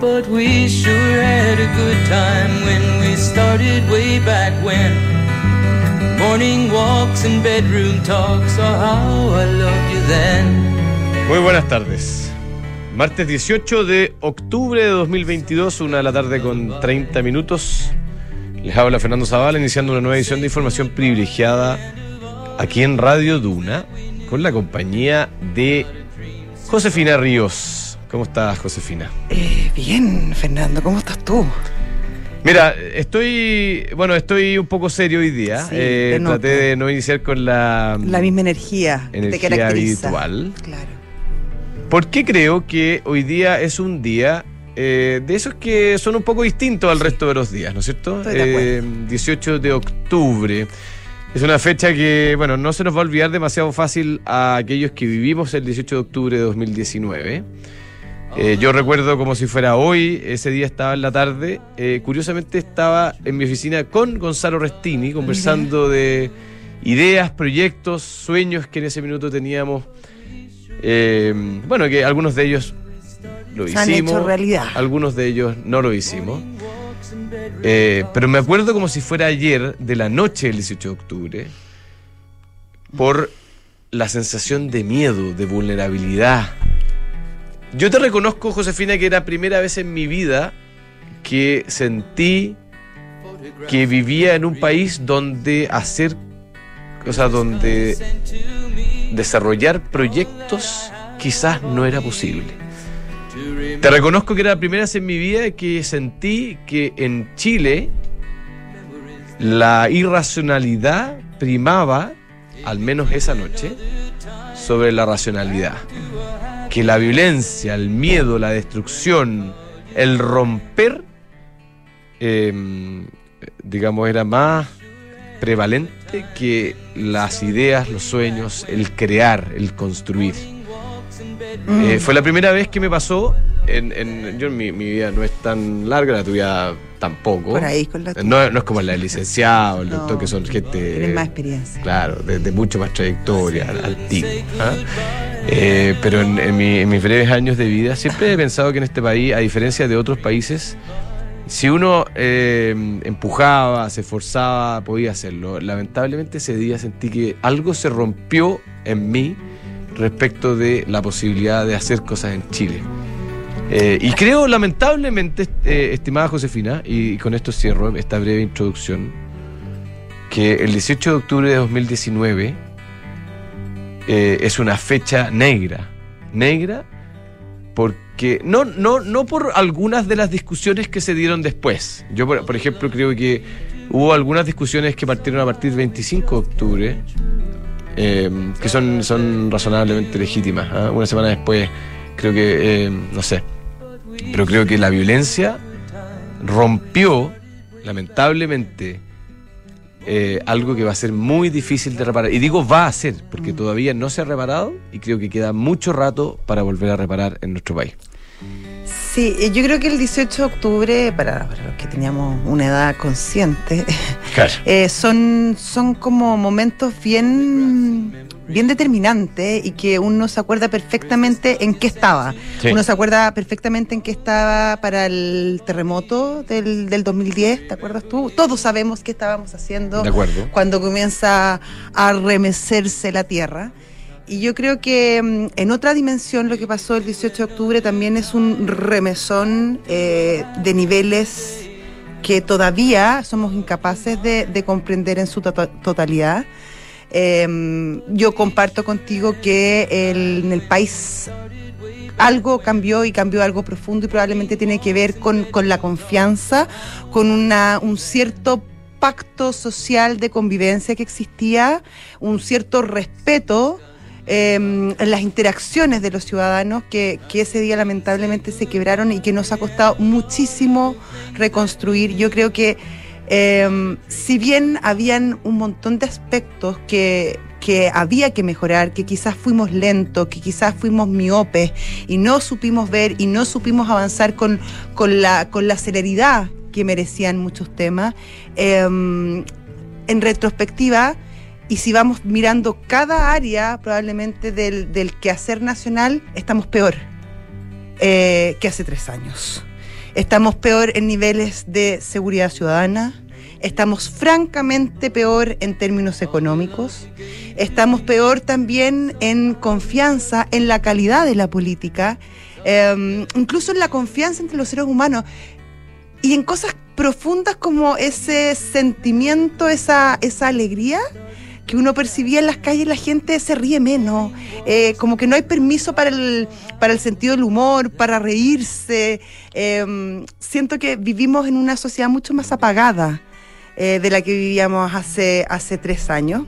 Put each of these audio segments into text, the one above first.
But we sure had a good time when we started way back when. Morning walks and bedroom talks, oh how I loved you then. Muy buenas tardes. Martes 18 de octubre de 2022, una de la tarde con 30 minutos. Les habla Fernando Zavala, iniciando una nueva edición de información privilegiada aquí en Radio Duna, con la compañía de Josefina Ríos. ¿Cómo estás, Josefina? Eh, bien, Fernando, ¿cómo estás tú? Mira, estoy, bueno, estoy un poco serio hoy día. Sí, Eh, traté de no iniciar con la, La misma energía, que te energía caracteriza. habitual. Claro. Porque creo que hoy día es un día eh, de esos que son un poco distintos al resto de los días, ¿no es cierto? Estoy de Eh, 18 de octubre. Es una fecha que, bueno, no se nos va a olvidar demasiado fácil a aquellos que vivimos el 18 de octubre de 2019. Eh, yo recuerdo como si fuera hoy, ese día estaba en la tarde, eh, curiosamente estaba en mi oficina con Gonzalo Restini conversando de ideas, proyectos, sueños que en ese minuto teníamos. Eh, bueno, que algunos de ellos lo Se han hicimos, hecho realidad. algunos de ellos no lo hicimos. Pero me acuerdo como si fuera ayer de la noche del 18 de octubre por la sensación de miedo, de vulnerabilidad. Yo te reconozco, Josefina, que era la primera vez en mi vida que sentí que vivía en un país donde hacer, o sea, donde desarrollar proyectos quizás no era posible. Te reconozco que era la primera vez en mi vida que sentí que en Chile la irracionalidad primaba, al menos esa noche, sobre la racionalidad. Que la violencia, el miedo, la destrucción, el romper, eh, digamos, era más prevalente que las ideas, los sueños, el crear, el construir. Mm. Eh, fue la primera vez que me pasó. En, en- yo mi, mi vida no es tan larga, la tuya tampoco. Por ahí con la No, no es como la del licenciado, el No, doctor, que son gente. Tienes más experiencia. Claro, de, de mucho más trayectoria, al, al. ¿ah? Eh, pero en, en mi- en mis breves años de vida siempre he pensado que en este país, a diferencia de otros países, si uno eh, empujaba, se esforzaba, podía hacerlo. Lamentablemente ese día sentí que algo se rompió en mí respecto de la posibilidad de hacer cosas en Chile. Eh, y creo, lamentablemente, estimada Josefina, y con esto cierro esta breve introducción, que el 18 de octubre de 2019 eh, es una fecha negra. Negra porque no, no, no por algunas de las discusiones que se dieron después. Yo, por, por ejemplo, creo que hubo algunas discusiones que partieron a partir del 25 de octubre, eh, que son, son razonablemente legítimas. ¿ah? Una semana después, creo que, eh, no sé, pero creo que la violencia rompió, lamentablemente, eh, algo que va a ser muy difícil de reparar. Y digo va a ser, porque todavía no se ha reparado y creo que queda mucho rato para volver a reparar en nuestro país. Sí, yo creo que el 18 de octubre, para, para los que teníamos una edad consciente, Claro. eh, son, son como momentos bien, bien determinantes y que uno se acuerda perfectamente en qué estaba. Sí. Uno se acuerda perfectamente en qué estaba para el terremoto del, del 2010, ¿te acuerdas tú? Todos sabemos qué estábamos haciendo De acuerdo. cuando comienza a remecerse la tierra. Y yo creo que mm, en otra dimensión lo que pasó el 18 de octubre también es un remesón eh, de niveles que todavía somos incapaces de, de comprender en su to- totalidad. Eh, yo comparto contigo que el- en el país algo cambió y cambió algo profundo y probablemente tiene que ver con, con la confianza, con una, un cierto pacto social de convivencia que existía, un cierto respeto eh, en las interacciones de los ciudadanos que, que ese día lamentablemente se quebraron y que nos ha costado muchísimo reconstruir. Yo creo que eh, si bien habían un montón de aspectos que, que había que mejorar, que quizás fuimos lentos, que quizás fuimos miopes y no supimos ver y no supimos avanzar con, con, la, con la celeridad que merecían muchos temas, eh, en retrospectiva, y si vamos mirando cada área probablemente del, del quehacer nacional, estamos peor eh, que hace tres años. Estamos peor en niveles de seguridad ciudadana. Estamos francamente peor en términos económicos. Estamos peor también en confianza, en la calidad de la política, eh, incluso en la confianza entre los seres humanos y en cosas profundas como ese sentimiento, esa, esa alegría que uno percibía en las calles, la gente se ríe menos, eh, como que no hay permiso para el, para el sentido del humor, para reírse. Eh, siento que vivimos en una sociedad mucho más apagada eh, de la que vivíamos hace, hace tres años.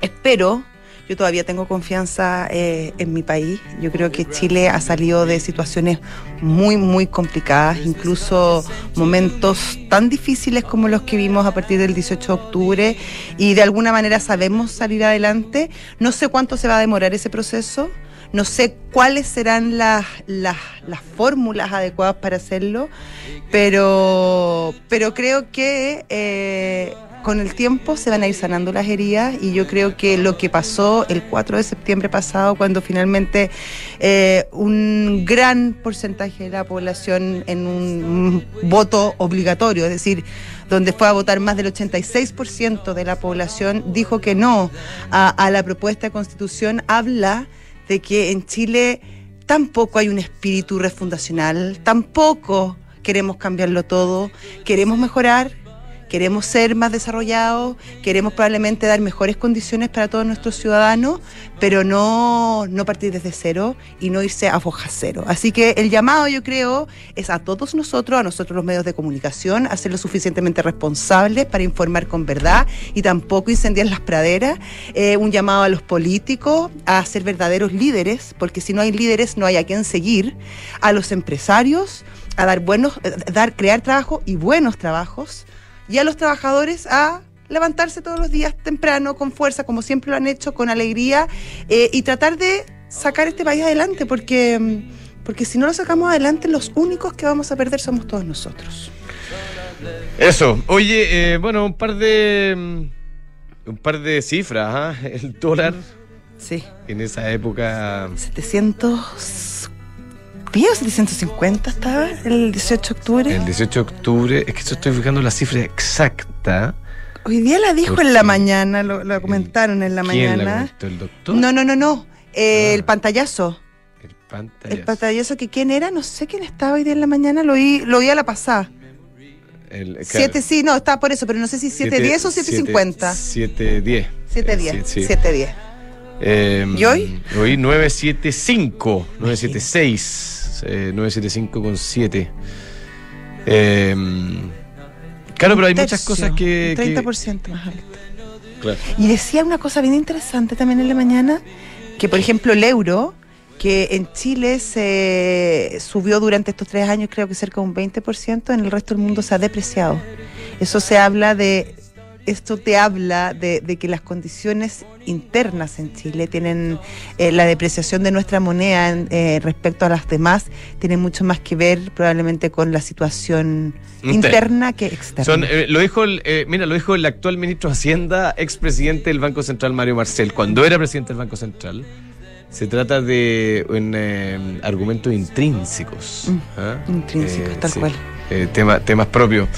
Espero yo todavía tengo confianza eh, en mi país. Yo creo que Chile ha salido de situaciones muy, muy complicadas, incluso momentos tan difíciles como los que vimos a partir del 18 de octubre y de alguna manera sabemos salir adelante. No sé cuánto se va a demorar ese proceso. No sé cuáles serán las, las, las fórmulas adecuadas para hacerlo, pero, pero creo que eh, con el tiempo se van a ir sanando las heridas y yo creo que lo que pasó el 4 de septiembre pasado, cuando finalmente eh, un gran porcentaje de la población en un voto obligatorio, es decir, donde fue a votar más del 86% de la población, dijo que no a, a la propuesta de constitución, habla de que en Chile tampoco hay un espíritu refundacional, tampoco queremos cambiarlo todo, queremos mejorar, queremos ser más desarrollados, queremos probablemente dar mejores condiciones para todos nuestros ciudadanos, pero no, no partir desde cero y no irse a foja cero. Así que el llamado, yo creo, es a todos nosotros, a nosotros los medios de comunicación, a ser lo suficientemente responsables para informar con verdad y tampoco incendiar las praderas. Eh, un llamado a los políticos a ser verdaderos líderes, porque si no hay líderes no hay a quién seguir, a los empresarios a dar buenos, dar, crear trabajo y buenos trabajos y a los trabajadores a levantarse todos los días temprano, con fuerza, como siempre lo han hecho, con alegría, eh, y tratar de sacar este país adelante, porque, porque si no lo sacamos adelante, los únicos que vamos a perder somos todos nosotros. Eso. Oye, eh, bueno, un par de. Un par de cifras, ¿ah? El dólar. Sí. En esa época. 700. 750 estaba el 18 de octubre. El 18 de octubre, es que yo estoy fijando la cifra exacta. Hoy día la dijo en la mañana, lo, lo comentaron en la ¿Quién mañana. la comentó, el doctor? No, no, no, no. Eh, Ah. El pantallazo. El pantallazo. El pantallazo que quién era, no sé quién estaba hoy día en la mañana, lo oí, lo oí a la pasada. El- claro, Siete, sí, no, estaba por eso, pero no sé si 710 o 750. 710. 710, Sí, sí. 710. Eh, ¿Y hoy? Hoy 975, 976, eh, 975 con 7. Eh, claro, pero hay muchas cosas que... que- 30% más alto. claro. Y decía una cosa bien interesante también en la mañana, que por ejemplo el euro, que en Chile se subió durante estos tres años creo que cerca de un 20%, en el resto del mundo se ha depreciado. Eso se habla de, esto te habla de, de que las condiciones internas en Chile tienen eh, la depreciación de nuestra moneda en- eh, respecto a las demás, tiene mucho más que ver probablemente con la situación Interna. que externa. Son, eh, lo dijo el, eh, mira, lo dijo el actual ministro de Hacienda, expresidente del Banco Central, Mario Marcel, cuando era presidente del Banco Central. Se trata de un, eh, argumentos intrínsecos. Mm, ¿ah? intrínsecos, tal cual. eh, tema- temas propios.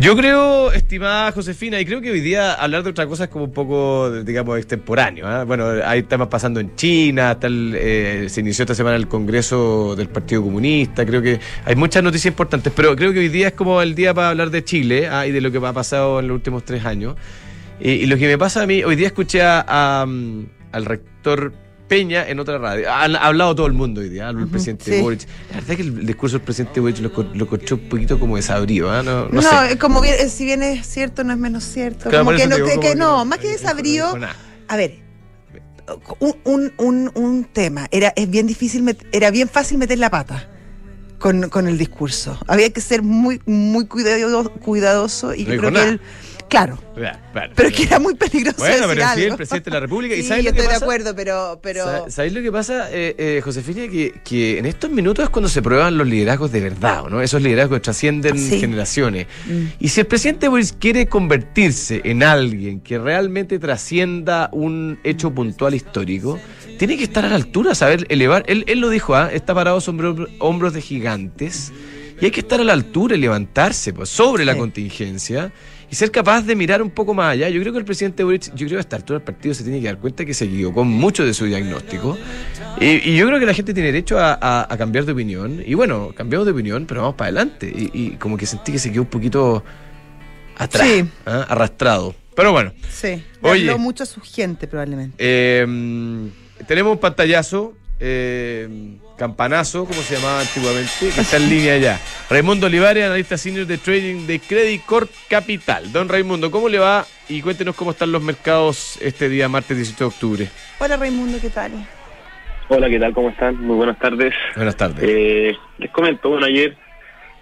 Yo creo, estimada Josefina, y creo que hoy día hablar de otra cosa es como un poco, digamos, extemporáneo. ¿ah? Bueno, hay temas pasando en China, tal, eh, se inició esta semana el Congreso del Partido Comunista, creo que hay muchas noticias importantes, pero creo que hoy día es como el día para hablar de Chile ¿ah? y de lo que ha pasado en los últimos tres años. Y, lo que me pasa a mí, hoy día escuché a, mm, al rector Peña en otra radio. Ha, ha hablado todo el mundo hoy día, el presidente sí. Boric. La verdad es que el discurso del presidente Boric lo, lo encontré un poquito como desabrido, ¿ah? no, no, No, sé. como bien, eh, si bien es cierto, no es menos cierto. Claro, como que no, digo, que- como que no, más que nada. A ver, un, un, un, un tema. Era, es bien difícil, met- era bien fácil meter la pata con, con el discurso. Había que ser muy, muy cuidado- cuidadoso y No yo creo que él. Claro. Claro, claro. Pero que era muy peligroso Bueno, decir pero sí, el presidente de la República. ¿Y Sí, sabes yo lo que estoy de acuerdo, pero... pero Sa- ¿Sabéis lo que pasa, eh, eh, Josefina? Que, que en estos minutos es cuando se prueban los liderazgos de verdad, ¿no? Esos liderazgos que trascienden Sí. generaciones. Mm. Y si el presidente Boris quiere convertirse en alguien que realmente trascienda un hecho puntual histórico, tiene que estar a la altura, saber elevar. Él, él lo dijo, ¿ah? está parado sobre hombro- hombros de gigantes. Y hay que estar a la altura y levantarse pues, sobre la contingencia y ser capaz de mirar un poco más allá. Yo creo que el presidente Boric, yo creo que a esta altura del partido se tiene que dar cuenta que se equivocó mucho de su diagnóstico. Y, y yo creo que la gente tiene derecho a, a- a cambiar de opinión. Y bueno, cambiamos de opinión, pero vamos para adelante. Y, y como que sentí que se quedó un poquito atrás, Sí. ¿ah? arrastrado. Pero bueno, Sí. Oye. Habló mucho a su gente, probablemente. eh, tenemos un pantallazo, eh, campanazo, como se llamaba antiguamente, que está en línea ya. Raimundo Olivares, analista senior de trading de Credit Corp Capital. Don Raimundo, ¿cómo le va? Y cuéntenos cómo están los mercados este día, martes 18 de octubre. Hola Raimundo, ¿qué tal? Hola, ¿qué tal? ¿Cómo están? Muy buenas tardes. Buenas tardes. Eh, les comento, bueno, ayer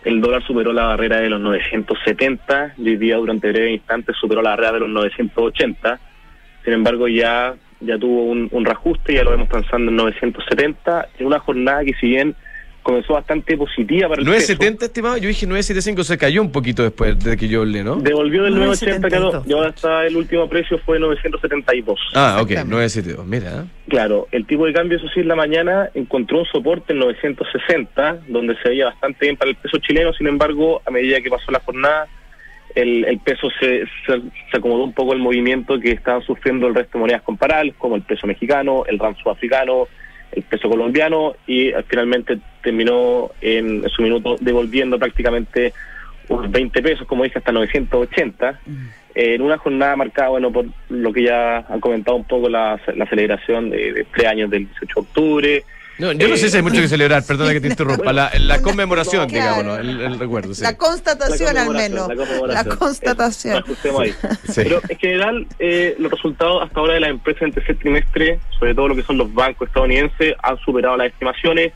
el dólar superó la barrera de los 970 y hoy día durante breve instantes superó la barrera de los 980. Sin embargo, ya ya tuvo un, un reajuste, ya lo vemos transando en 970, en una jornada que si bien comenzó bastante positiva para el peso, 970, estimado, yo dije 975, se cayó un poquito después de que yo hablé, ¿no? devolvió del 980 quedó, 972. y ahora está el último precio fue 972. Ah, ok, Exactamente. 972, mira. ¿eh? Claro, el tipo de cambio, eso sí, en la mañana encontró un soporte en 960, donde se veía bastante bien para el peso chileno, sin embargo, a medida que pasó la jornada, el, peso se, se, acomodó un poco el movimiento que estaban sufriendo el resto de monedas comparables, como el peso mexicano, el rand sudafricano, el peso colombiano, y eh, finalmente terminó en, su minuto devolviendo prácticamente unos 20 pesos, como dije, hasta 980 eh, en una jornada marcada, bueno, por lo que ya han comentado un poco la, la celebración de, de tres años del 18 de octubre. No, yo no sé si hay mucho que celebrar, perdona que te interrumpa. La, la conmemoración, Claro. digamos, el, el recuerdo. sí. La constatación La al menos. la constatación. Ahí. Sí. Pero en general, eh, los resultados hasta ahora de las empresas en tercer trimestre, sobre todo lo que son los bancos estadounidenses, han superado las estimaciones,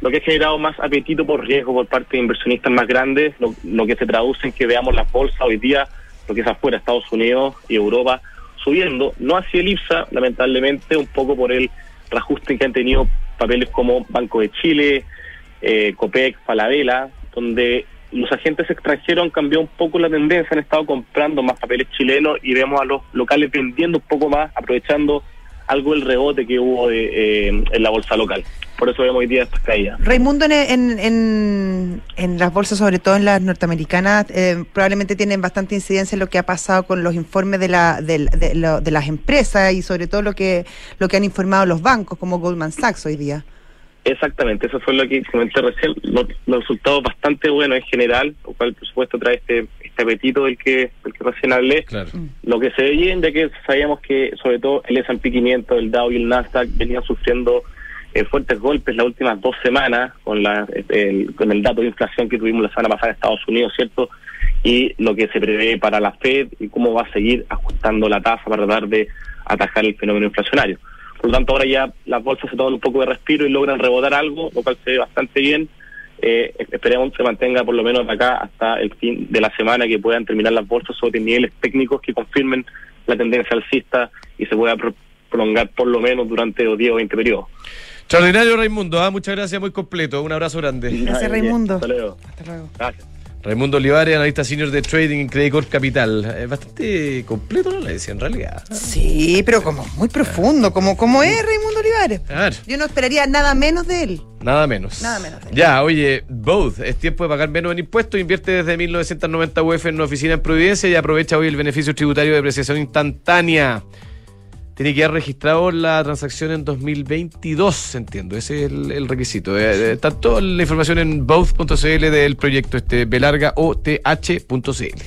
lo que ha generado más apetito por riesgo por parte de inversionistas más grandes, lo, lo que se traduce en que veamos las bolsas hoy día, lo que es afuera, Estados Unidos y Europa, subiendo, no hacia el IPSA, lamentablemente, un poco por el reajuste que han tenido papeles como Banco de Chile, eh, Copec, Falabella, donde los agentes extranjeros han cambiado un poco la tendencia, han estado comprando más papeles chilenos y vemos a los locales vendiendo un poco más, aprovechando algo del rebote que hubo de, eh, en la bolsa local. Por eso vemos hoy día estas caídas. Raimundo, en, en, en- en las bolsas, sobre todo en las norteamericanas, eh, probablemente tienen bastante incidencia en lo que ha pasado con los informes de, la, de, de lo- de las empresas y sobre todo lo que, lo que han informado los bancos, como Goldman Sachs hoy día. Exactamente, eso fue lo que comenté recién. Los, los resultados bastante buenos en general, lo cual por supuesto trae este, este apetito del que, del que recién hablé. Claro. Lo que se ve bien, ya que sabíamos que sobre todo el S&P 500, el Dow y el Nasdaq venían sufriendo eh, fuertes golpes las últimas dos semanas con, la, el, dato de inflación que tuvimos la semana pasada en Estados Unidos, ¿cierto? Y lo que se prevé para la Fed y cómo va a seguir ajustando la tasa para tratar de atajar el fenómeno inflacionario. Por lo tanto, ahora ya las bolsas se toman un poco de respiro y logran rebotar algo, lo cual se ve bastante bien. Eh, esperemos que se mantenga por lo menos acá hasta el fin de la semana que puedan terminar las bolsas sobre niveles técnicos que confirmen la tendencia alcista y se pueda pro- prolongar por lo menos durante los 10 o 20 periodos. Extraordinario, Raimundo. ah, Muchas gracias, muy completo. Un abrazo grande. Gracias, Ay, Raimundo. Hasta luego. Hasta luego. Gracias. Raimundo Olivares, analista senior de trading en Credit Corp Capital. Es bastante completo, ¿no? Le decía en realidad. Sí, pero como muy profundo, como, como es Raimundo Olivares. A ver. Yo no esperaría nada menos de él. Nada menos. Nada menos. Ya, oye, both. Es tiempo de pagar menos en impuestos. Invierte desde 1990 UF en una oficina en Providencia y aprovecha hoy el beneficio tributario de depreciación instantánea. Tiene que haber registrado la transacción en 2022, entiendo. Ese es el, el requisito. Eh, eh, está toda la información en both.cl del proyecto este belarga oth.cl.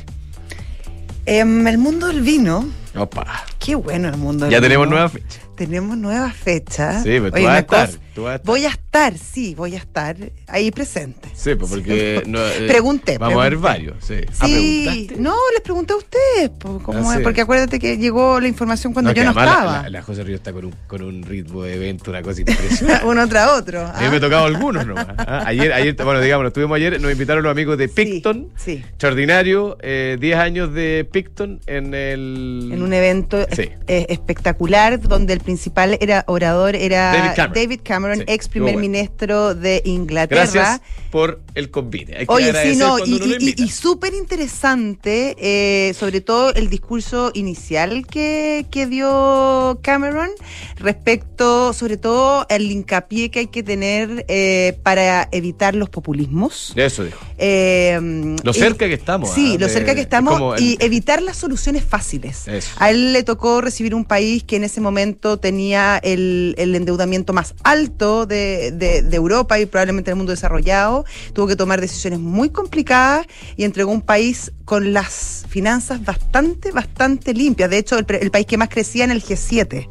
Em, el mundo del vino. Opa. Qué bueno el mundo del Ya vino. tenemos nueva fecha. Tenemos nueva fecha. Sí, pero tú Oye, vas a estar, cosa- tú a. Voy a estar, sí, voy a estar ahí presente. Sí, pues porque. Sí. no, eh, Pregunté, Vamos a ver varios. Sí. Ah, Sí, ¿preguntaste? no, les pregunté a ustedes, cómo Ah, sí. porque acuérdate que llegó la información cuando yo no la- estaba. La, la José Río está con un, con un ritmo de evento, una cosa impresionante. Uno tras otro. A mí me ¿ah? he tocado algunos nomás. ¿ah? Ayer, ayer, bueno, digamos, estuvimos ayer, nos invitaron los amigos de Picton. Sí, Extraordinario, eh, 10 años de Picton en el. en un evento eh, espectacular donde el principal era orador era David Cameron. David Cameron, Cameron, Sí, ex primer bueno. ministro de Inglaterra. Gracias por el convite. Hay que Oye, sí, no, y, y- súper interesante, eh, sobre todo el discurso inicial que, que dio Cameron respecto, sobre todo, el hincapié que hay que tener eh, para evitar los populismos. Eso dijo. Eh, Lo y- cerca que estamos. Sí, ah, lo cerca que estamos el- y evitar las soluciones fáciles. Eso. A él le tocó recibir un país que en ese momento tenía el, el endeudamiento más alto de, de- de Europa y probablemente del mundo desarrollado. Tuvo que tomar decisiones muy complicadas y entregó un país con las finanzas bastante, bastante limpias. De hecho, el, el país que más crecía en el G7.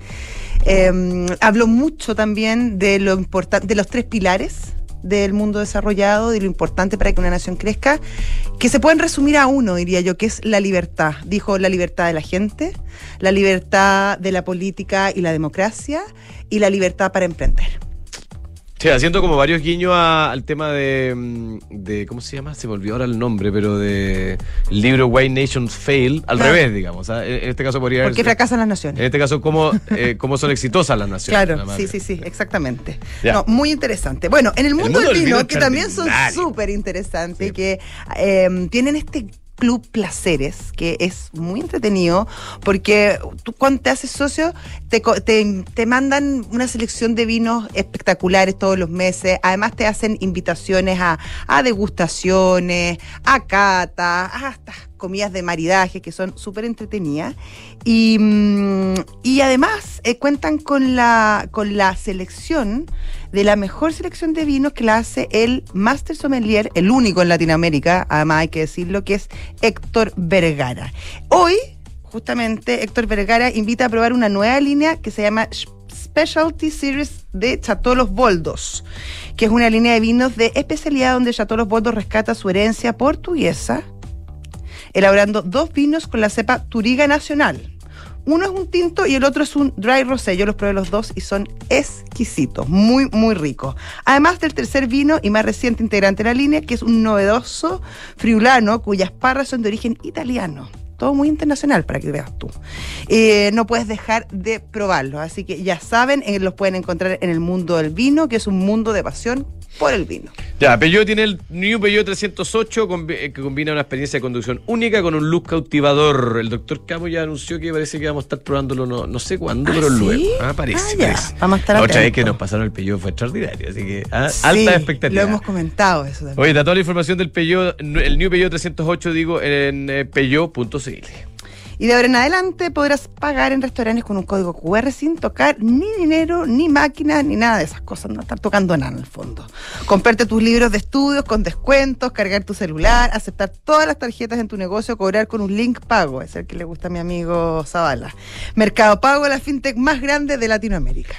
Eh, habló mucho también de lo importante, de los tres pilares del mundo desarrollado, de lo importante para que una nación crezca, que se pueden resumir a uno, diría yo, que es la libertad. Dijo la libertad de la gente, la libertad de la política y la democracia, y la libertad para emprender. Sí, haciendo como varios guiños a- al tema de, mm, de. ¿Cómo se llama? Se me olvidó ahora el nombre, pero de. El libro Why Nations Fail, al Claro. revés, digamos. ¿ah? En en este caso podría ¿Por qué fracasan las En naciones? este caso, cómo, eh, cómo son exitosas las naciones. Claro, sí, sí, sí, exactamente. Ya. No, muy interesante. Bueno, en el mundo, mundo del del vino, que también son súper interesantes, Sí. que eh, tienen este club placeres que es muy entretenido porque tú cuando te haces socio te, te, te mandan una selección de vinos espectaculares todos los meses. Además te hacen invitaciones a, a degustaciones a cata hasta comidas de maridaje que son súper entretenidas y, mm, y además eh, cuentan con la, con la selección de la mejor selección de vinos que la hace el Master Sommelier, el único en Latinoamérica, además hay que decirlo, que es Héctor Vergara. Hoy, justamente, Héctor Vergara invita a probar una nueva línea que se llama Specialty Series de Chateau Los Boldos, que es una línea de vinos de especialidad donde Chateau Los Boldos rescata su herencia portuguesa elaborando dos vinos con la cepa Turiga Nacional. Uno es un tinto y el otro es un dry rosé. Yo los probé los dos y son exquisitos, muy, muy ricos. Además del tercer vino y más reciente integrante de la línea, que es un novedoso friulano cuyas parras son de origen italiano. Todo muy internacional para que veas tú. Eh, no puedes dejar de probarlos. Así que ya saben, eh, los pueden encontrar en el mundo del vino, que es un mundo de pasión por el vino. Ya, Peugeot tiene el New Peugeot 308 combi- eh, que combina una experiencia de conducción única con un look cautivador. El doctor Camo ya anunció que parece que vamos a estar probándolo, no, no sé cuándo, ¿Ah, pero sí? luego. Ah, parece, Ah, parece. Vamos a estar La otra vez que nos pasaron el Peugeot fue extraordinario, así que ah, Sí, alta expectativa. Lo hemos comentado eso también. Oye, está toda la información del Peugeot, el New Peugeot 308, digo, en eh, peugeot.cl. Y de ahora en adelante podrás pagar en restaurantes con un código QR sin tocar ni dinero, ni máquinas, ni nada de esas cosas. No estar tocando nada en el fondo. Comprarte tus libros de estudios con descuentos, cargar tu celular, aceptar todas las tarjetas en tu negocio, cobrar con un link pago. Es el que le gusta a mi amigo Zavala. Mercado Pago, la fintech más grande de Latinoamérica.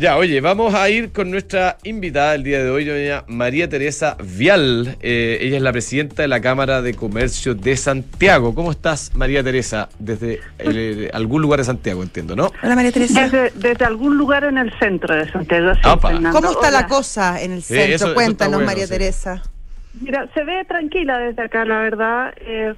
Ya, oye, vamos a ir con nuestra invitada el día de hoy, doña María Teresa Vial. Eh, ella es la presidenta de la Cámara de Comercio de Santiago. ¿Cómo estás, María Teresa? Desde eh, algún lugar de Santiago, entiendo, ¿no? Hola María Teresa. Desde, desde algún lugar en el centro de Santiago. sí, Apa. Fernando. ¿Cómo está Hola. la cosa en el Sí, centro? eso Cuéntanos, bueno, María sí. Teresa. Mira, se ve tranquila desde acá, la verdad. Eh,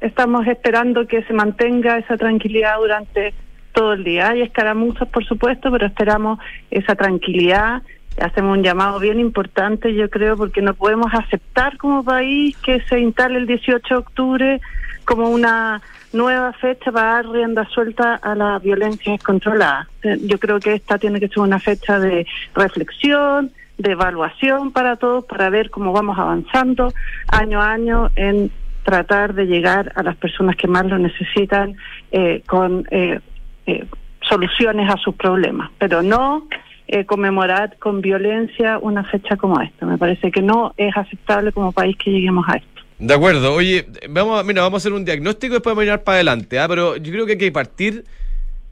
estamos esperando que se mantenga esa tranquilidad durante todo el día. Hay escaramuzas, por supuesto, pero esperamos esa tranquilidad. Hacemos un llamado bien importante, yo creo, porque no podemos aceptar como país que se instale el 18 de octubre como una nueva fecha para dar rienda suelta a la violencia descontrolada. Eh, Yo creo que esta tiene que ser una fecha de reflexión, de evaluación para todos, para ver cómo vamos avanzando año a año en tratar de llegar a las personas que más lo necesitan eh, con eh, eh, soluciones a sus problemas, pero no eh, conmemorar con violencia una fecha como esta. Me parece que no es aceptable como país que lleguemos a esto. De acuerdo. Oye, vamos a, mira, vamos a hacer un diagnóstico y después vamos a mirar para adelante, ¿ah? Pero yo creo que hay que partir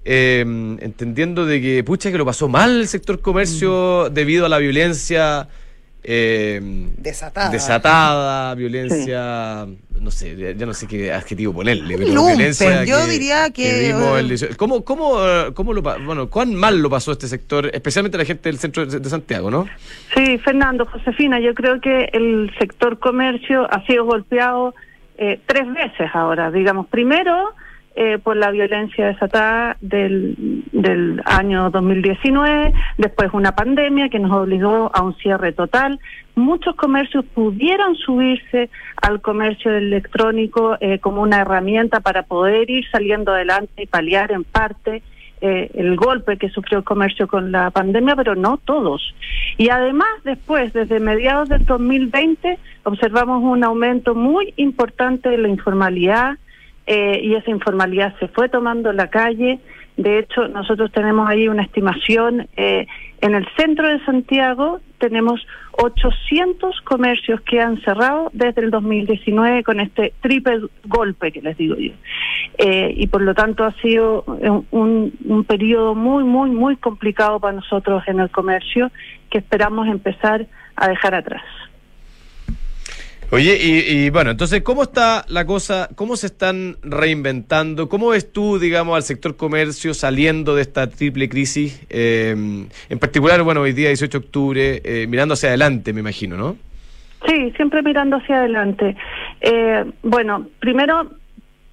eh, entendiendo de que, pucha, que lo pasó mal el sector comercio debido a la violencia eh, Desatada. desatada, violencia, no sé, ya, no sé qué adjetivo ponerle, pero Lumpen, violencia yo diría que- vimos el 18. ¿Cómo, cómo, eh, cómo lo, pa- bueno, cuán mal lo pasó este sector, especialmente la gente del centro de, de Santiago, ¿no? Sí, Fernando, Josefina, yo creo que el sector comercio ha sido golpeado eh, tres veces ahora. Digamos, primero, eh, por la violencia desatada del, del año 2019, después una pandemia que nos obligó a un cierre total. Muchos comercios pudieron subirse al comercio electrónico eh, como una herramienta para poder ir saliendo adelante y paliar en parte eh, el golpe que sufrió el comercio con la pandemia, pero no todos. Y además, después, desde mediados del 2020, observamos un aumento muy importante de la informalidad, eh, y esa informalidad se fue tomando en la calle. De hecho, nosotros tenemos ahí una estimación. Eh, en el centro de Santiago tenemos 800 comercios que han cerrado desde el 2019 con este triple golpe que les digo yo. Eh, y por lo tanto ha sido un, un periodo muy, muy, muy complicado para nosotros en el comercio que esperamos empezar a dejar atrás. Oye, y, bueno, entonces, ¿cómo está la cosa? ¿Cómo se están reinventando? ¿Cómo ves tú, digamos, al sector comercio saliendo de esta triple crisis? Eh, en particular, bueno, hoy día 18 de octubre, eh, mirando hacia adelante, me imagino, ¿no? Sí, siempre mirando hacia adelante. Eh, bueno, primero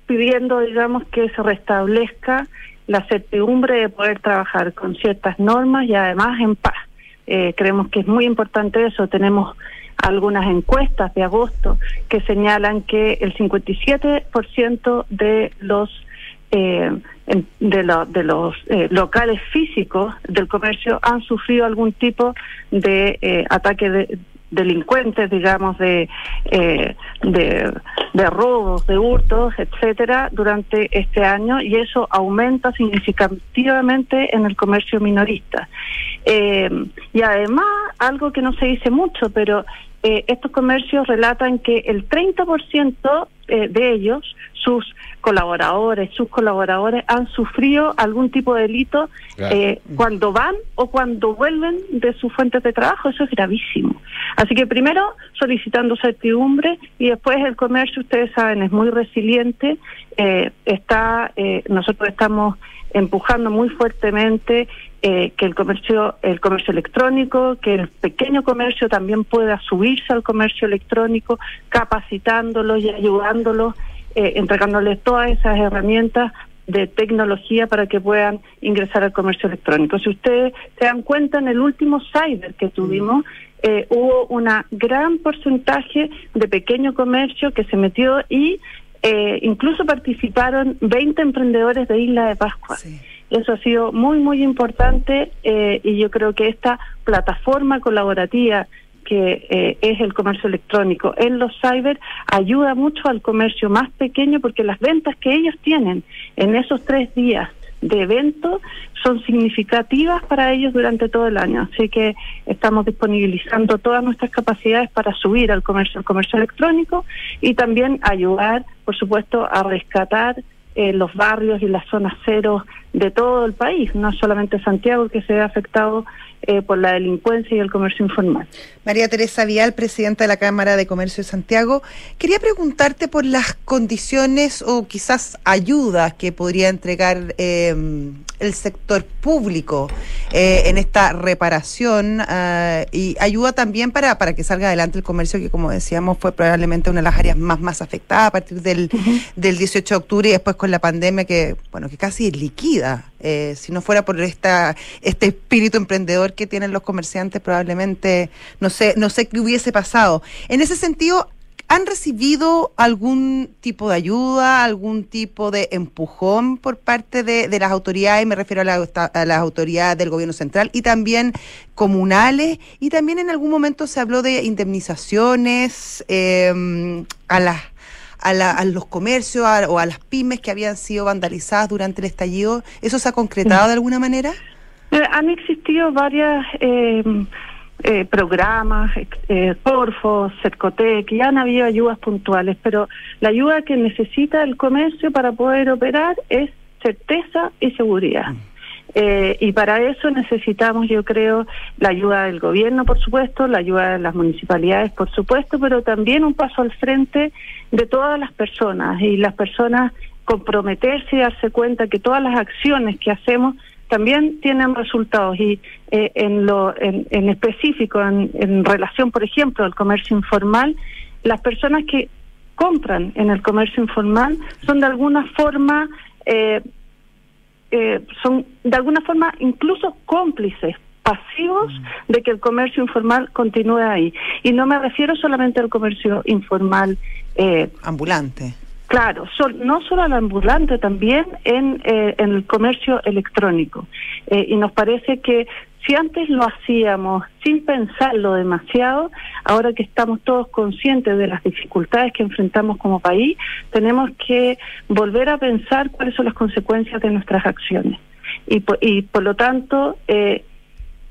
pidiendo, digamos, que se restablezca la certidumbre de poder trabajar con ciertas normas y además en paz. creemos que es muy importante eso. Tenemos algunas encuestas de agosto que señalan que el 57% de los eh, de, de los eh, locales físicos del comercio han sufrido algún tipo de eh, ataque de, delincuentes, digamos, de, eh, de, de, robos, de hurtos, etcétera, durante este año y eso aumenta significativamente en el comercio minorista. Eh, y además, algo que no se dice mucho, pero eh, estos comercios relatan que el 30% eh, de ellos, sus colaboradores, sus colaboradores han sufrido algún tipo de delito eh, cuando van o cuando vuelven de sus fuentes de trabajo. Eso es gravísimo. Así que primero solicitando certidumbre y después el comercio, ustedes saben, es muy resiliente. está, nosotros estamos empujando muy fuertemente eh, que el comercio, el comercio electrónico, que el pequeño comercio también pueda subirse al comercio electrónico, capacitándolos y ayudándolos, eh, entregándoles todas esas herramientas de tecnología para que puedan ingresar al comercio electrónico. Si ustedes se dan cuenta, en el último cyber que tuvimos, eh, hubo una gran porcentaje de pequeño comercio que se metió y eh, incluso participaron 20 emprendedores de Isla de Pascua. Eso ha sido muy, muy importante eh, y yo creo que esta plataforma colaborativa que eh, es el comercio electrónico en los cyber ayuda mucho al comercio más pequeño porque las ventas que ellos tienen en esos tres días de evento son significativas para ellos durante todo el año. Así que estamos disponibilizando todas nuestras capacidades para subir al comercio, al comercio electrónico y también ayudar, por supuesto, a rescatar eh, los barrios y las zonas cero de todo el país, no solamente Santiago que se ve afectado eh, por la delincuencia y el comercio informal. María Teresa Vial, presidenta de la Cámara de Comercio de Santiago, quería preguntarte por las condiciones o quizás ayudas que podría entregar eh, el sector público eh, en esta reparación y ayuda también para, para que salga adelante el comercio que como decíamos fue probablemente una de las áreas más más afectadas a partir del, del 18 de octubre y después con la pandemia que bueno que casi liquida eh, si no fuera por esta, este espíritu emprendedor que tienen los comerciantes, probablemente no sé, no sé qué hubiese pasado. En ese sentido, ¿han recibido algún tipo de ayuda, algún tipo de empujón por parte de, las autoridades? Me refiero a, las autoridades del gobierno central y también comunales. Y también en algún momento se habló de indemnizaciones eh, a las a, los comercios o a las pymes que habían sido vandalizadas durante el estallido? ¿Eso se ha concretado de alguna manera? Eh, han existido varias eh, eh, programas, eh, Corfo, Cercotec, y han habido ayudas puntuales, pero la ayuda que necesita el comercio para poder operar es certeza y seguridad. Mm. Eh, y para eso necesitamos, yo creo, la ayuda del gobierno, por supuesto, la ayuda de las municipalidades, por supuesto, pero también un paso al frente de todas las personas y las personas comprometerse y darse cuenta que todas las acciones que hacemos también tienen resultados. Y eh, en lo en, en específico en, en relación por ejemplo al comercio informal las personas que compran en el comercio informal son de alguna forma eh, eh, son de alguna forma incluso cómplices pasivos de que el comercio informal continúe ahí. Y no me refiero solamente al comercio informal. Eh, Ambulante. Claro, no solo al ambulante, también en, eh, en el comercio electrónico. Eh, y nos parece que si antes lo hacíamos sin pensarlo demasiado, ahora que estamos todos conscientes de las dificultades que enfrentamos como país, tenemos que volver a pensar cuáles son las consecuencias de nuestras acciones. Y, y por lo tanto, eh,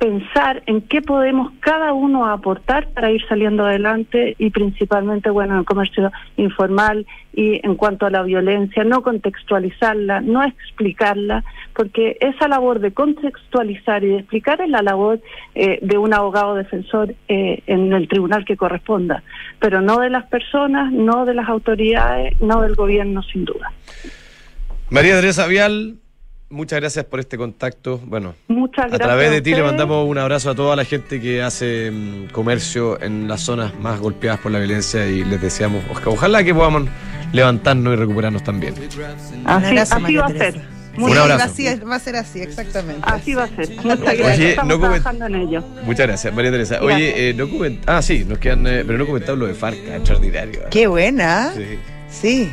pensar en qué podemos cada uno aportar para ir saliendo adelante y principalmente, bueno, en el comercio informal y en cuanto a la violencia, no contextualizarla, no explicarla, porque esa labor de contextualizar y de explicar es la labor eh, de un abogado defensor eh, en el tribunal que corresponda, pero no de las personas, no de las autoridades, no del gobierno, sin duda. María Teresa Vial, muchas gracias por este contacto. Bueno, muchas a través de ti le mandamos un abrazo a toda la gente que hace mm, comercio en las zonas más golpeadas por la violencia y les deseamos, ojalá que podamos levantarnos y recuperarnos también. Así, así va a ser. un abrazo. Así, va a ser así, exactamente. Así va a ser. Muchas gracias. Oye, Estamos no trabajando en ello. Muchas gracias, María Teresa. Oye, eh, no coment... Ah, sí, nos quedan, eh, pero no comentamos lo de Farca, extraordinario. Qué buena. Sí. Sí,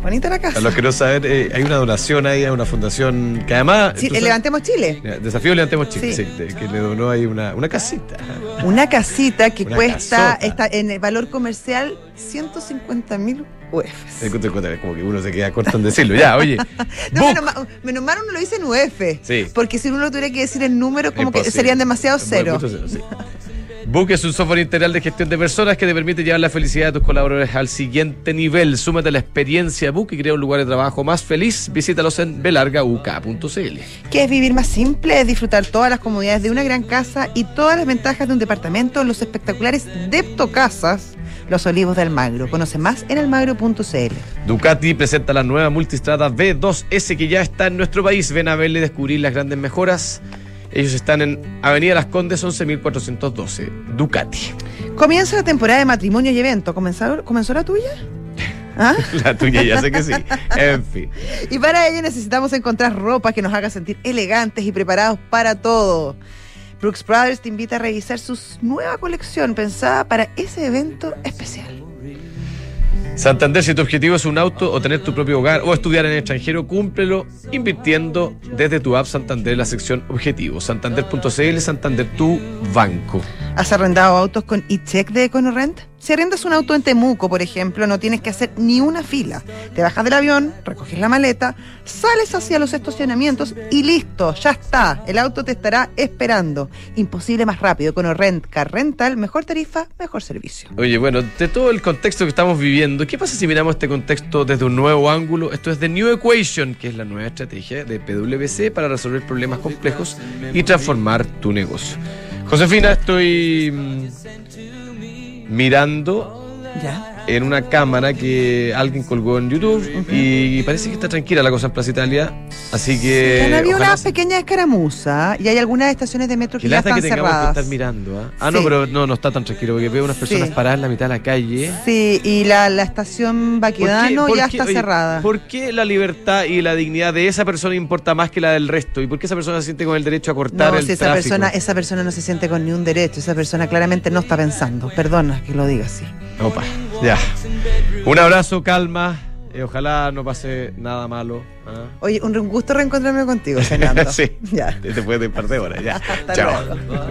bonita la casa. A los que no saben, eh, hay una donación ahí a una fundación que además. Sí, Levantemos Chile. Desafío Levantemos Chile, sí, que le donó ahí una, una casita. Una casita que cuesta está en el valor comercial 150 mil UFs. Como que uno se queda corto en decirlo. Ya, oye. no, menos, menos, mal uno lo dice en UF. Sí. Porque si uno lo tuviera que decir en números, como que serían demasiado cero. sí. Book es un software integral de gestión de personas que te permite llevar la felicidad de tus colaboradores al siguiente nivel. Súmate a la experiencia Book y crea un lugar de trabajo más feliz. Visítalos en belargauk.cl. ¿Qué es vivir más simple? Es disfrutar todas las comodidades de una gran casa y todas las ventajas de un departamento los espectaculares Deptocasas Los Olivos del Magro. Conoce más en almagro.cl. Ducati presenta la nueva multistrada V2S que ya está en nuestro país. Ven a verle y descubrir las grandes mejoras. Ellos están en Avenida Las Condes 11412, Ducati. Comienza la temporada de matrimonio y evento. ¿Comenzó, ¿comenzó la tuya? ¿Ah? La tuya ya sé que sí. En fin. Y para ello necesitamos encontrar ropa que nos haga sentir elegantes y preparados para todo. Brooks Brothers te invita a revisar su nueva colección pensada para ese evento especial. Santander, si tu objetivo es un auto o tener tu propio hogar o estudiar en el extranjero, cúmplelo invirtiendo desde tu app Santander la sección Objetivos. Santander.cl, Santander tu banco. ¿Has arrendado autos con e-check de EconoRent? Si arrendas un auto en Temuco, por ejemplo, no tienes que hacer ni una fila. Te bajas del avión, recoges la maleta, sales hacia los estacionamientos y listo, ya está. El auto te estará esperando. Imposible más rápido con Rent Car Rental, mejor tarifa, mejor servicio. Oye, bueno, de todo el contexto que estamos viviendo, ¿qué pasa si miramos este contexto desde un nuevo ángulo? Esto es The New Equation, que es la nueva estrategia de PwC para resolver problemas complejos y transformar tu negocio. Josefina, estoy mirando en una cámara que alguien colgó en YouTube y parece que está tranquila la cosa en Plaza Italia. Así que. Sí, había una pequeña escaramuza y hay algunas estaciones de metro que, ya están que cerradas. que estar mirando. ¿ah? ah, no, pero no, no está tan tranquilo porque veo unas personas paradas en la mitad de la calle. Sí, y la, la estación Baquedano ya está cerrada. ¿Por qué la libertad y la dignidad de esa persona importa más que la del resto? ¿Y por qué esa persona se siente con el derecho a cortar no, el si esa Persona, esa persona no se siente con ni un derecho, esa persona claramente no está pensando. Perdona que lo diga así. Opa, ya. Un abrazo, calma. y ojalá no pase nada malo. ¿ah? Oye, un gusto reencontrarme contigo, Fernando. sí, ya. Después de un par de horas, ya. Hasta Chao. Luego.